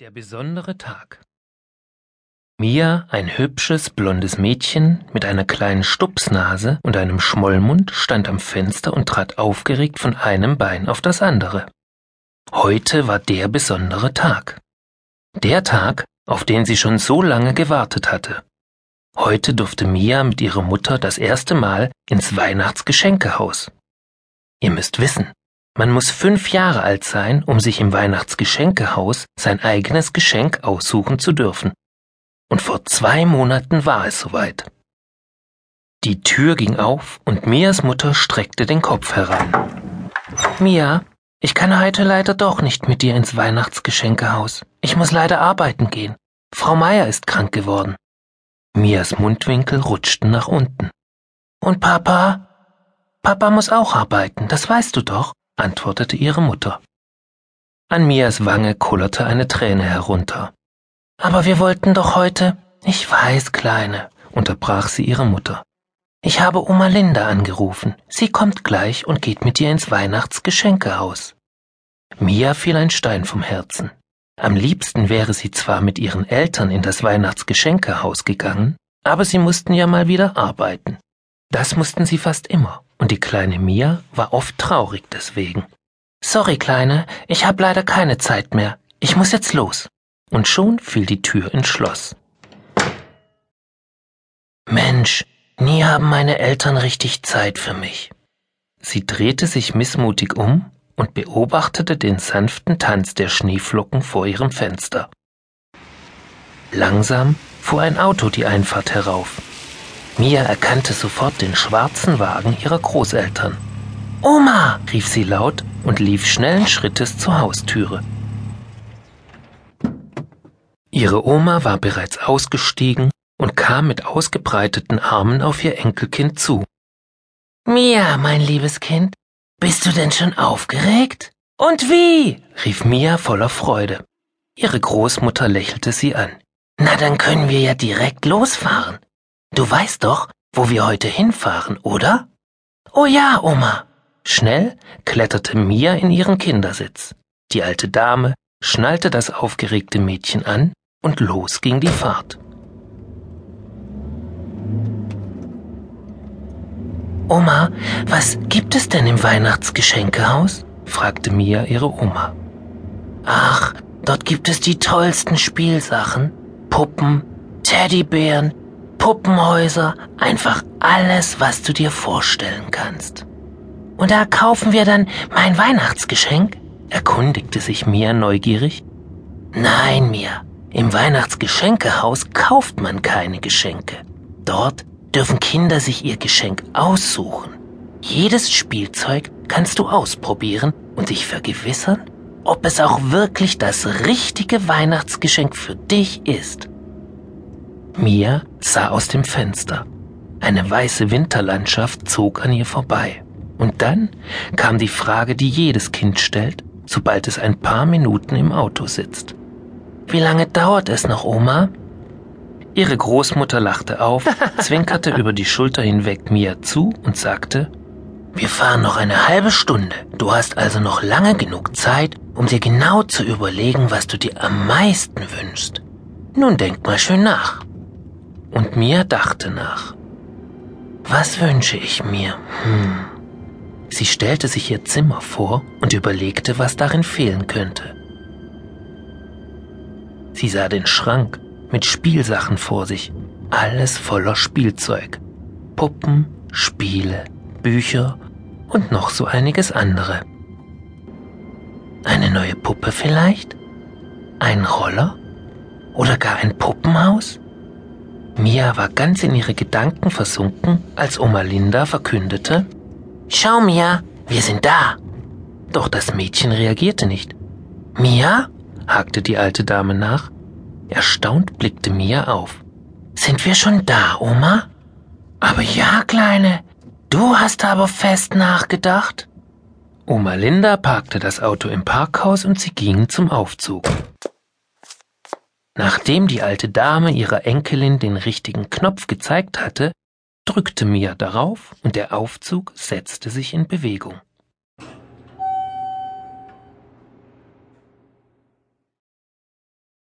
Der besondere Tag. Mia, ein hübsches, blondes Mädchen mit einer kleinen Stupsnase und einem Schmollmund, stand am Fenster und trat aufgeregt von einem Bein auf das andere. Heute war der besondere Tag. Der Tag, auf den sie schon so lange gewartet hatte. Heute durfte Mia mit ihrer Mutter das erste Mal ins Weihnachtsgeschenkehaus. Ihr müsst wissen, man muss fünf Jahre alt sein, um sich im Weihnachtsgeschenkehaus sein eigenes Geschenk aussuchen zu dürfen. Und vor zwei Monaten war es soweit. Die Tür ging auf und Mias Mutter streckte den Kopf heran. Mia, ich kann heute leider doch nicht mit dir ins Weihnachtsgeschenkehaus. Ich muss leider arbeiten gehen. Frau Meier ist krank geworden. Mias Mundwinkel rutschten nach unten. Und Papa? Papa muss auch arbeiten, das weißt du doch antwortete ihre Mutter. An Mias Wange kullerte eine Träne herunter. Aber wir wollten doch heute. Ich weiß, Kleine, unterbrach sie ihre Mutter. Ich habe Oma Linda angerufen. Sie kommt gleich und geht mit dir ins Weihnachtsgeschenkehaus. Mia fiel ein Stein vom Herzen. Am liebsten wäre sie zwar mit ihren Eltern in das Weihnachtsgeschenkehaus gegangen, aber sie mussten ja mal wieder arbeiten. Das mussten sie fast immer und die kleine Mia war oft traurig deswegen. Sorry, Kleine, ich hab leider keine Zeit mehr. Ich muss jetzt los. Und schon fiel die Tür ins Schloss. Mensch, nie haben meine Eltern richtig Zeit für mich. Sie drehte sich missmutig um und beobachtete den sanften Tanz der Schneeflocken vor ihrem Fenster. Langsam fuhr ein Auto die Einfahrt herauf. Mia erkannte sofort den schwarzen Wagen ihrer Großeltern. Oma! rief sie laut und lief schnellen Schrittes zur Haustüre. Ihre Oma war bereits ausgestiegen und kam mit ausgebreiteten Armen auf ihr Enkelkind zu. Mia, mein liebes Kind, bist du denn schon aufgeregt? Und wie? rief Mia voller Freude. Ihre Großmutter lächelte sie an. Na, dann können wir ja direkt losfahren. Du weißt doch, wo wir heute hinfahren, oder? Oh ja, Oma. Schnell kletterte Mia in ihren Kindersitz. Die alte Dame schnallte das aufgeregte Mädchen an und los ging die Fahrt. Oma, was gibt es denn im Weihnachtsgeschenkehaus? fragte Mia ihre Oma. Ach, dort gibt es die tollsten Spielsachen, Puppen, Teddybären, Puppenhäuser, einfach alles, was du dir vorstellen kannst. Und da kaufen wir dann mein Weihnachtsgeschenk? erkundigte sich Mia neugierig. Nein, Mia, im Weihnachtsgeschenkehaus kauft man keine Geschenke. Dort dürfen Kinder sich ihr Geschenk aussuchen. Jedes Spielzeug kannst du ausprobieren und dich vergewissern, ob es auch wirklich das richtige Weihnachtsgeschenk für dich ist. Mia sah aus dem Fenster. Eine weiße Winterlandschaft zog an ihr vorbei. Und dann kam die Frage, die jedes Kind stellt, sobald es ein paar Minuten im Auto sitzt. Wie lange dauert es noch, Oma? Ihre Großmutter lachte auf, zwinkerte über die Schulter hinweg Mia zu und sagte, wir fahren noch eine halbe Stunde. Du hast also noch lange genug Zeit, um dir genau zu überlegen, was du dir am meisten wünschst. Nun denk mal schön nach. Und Mia dachte nach. Was wünsche ich mir? Hm. Sie stellte sich ihr Zimmer vor und überlegte, was darin fehlen könnte. Sie sah den Schrank mit Spielsachen vor sich, alles voller Spielzeug. Puppen, Spiele, Bücher und noch so einiges andere. Eine neue Puppe vielleicht? Ein Roller? Oder gar ein Puppenhaus? Mia war ganz in ihre Gedanken versunken, als Oma Linda verkündete, Schau, Mia, wir sind da. Doch das Mädchen reagierte nicht. Mia? hakte die alte Dame nach. Erstaunt blickte Mia auf. Sind wir schon da, Oma? Aber ja, Kleine, du hast aber fest nachgedacht. Oma Linda parkte das Auto im Parkhaus und sie gingen zum Aufzug. Nachdem die alte Dame ihrer Enkelin den richtigen Knopf gezeigt hatte, drückte Mia darauf und der Aufzug setzte sich in Bewegung.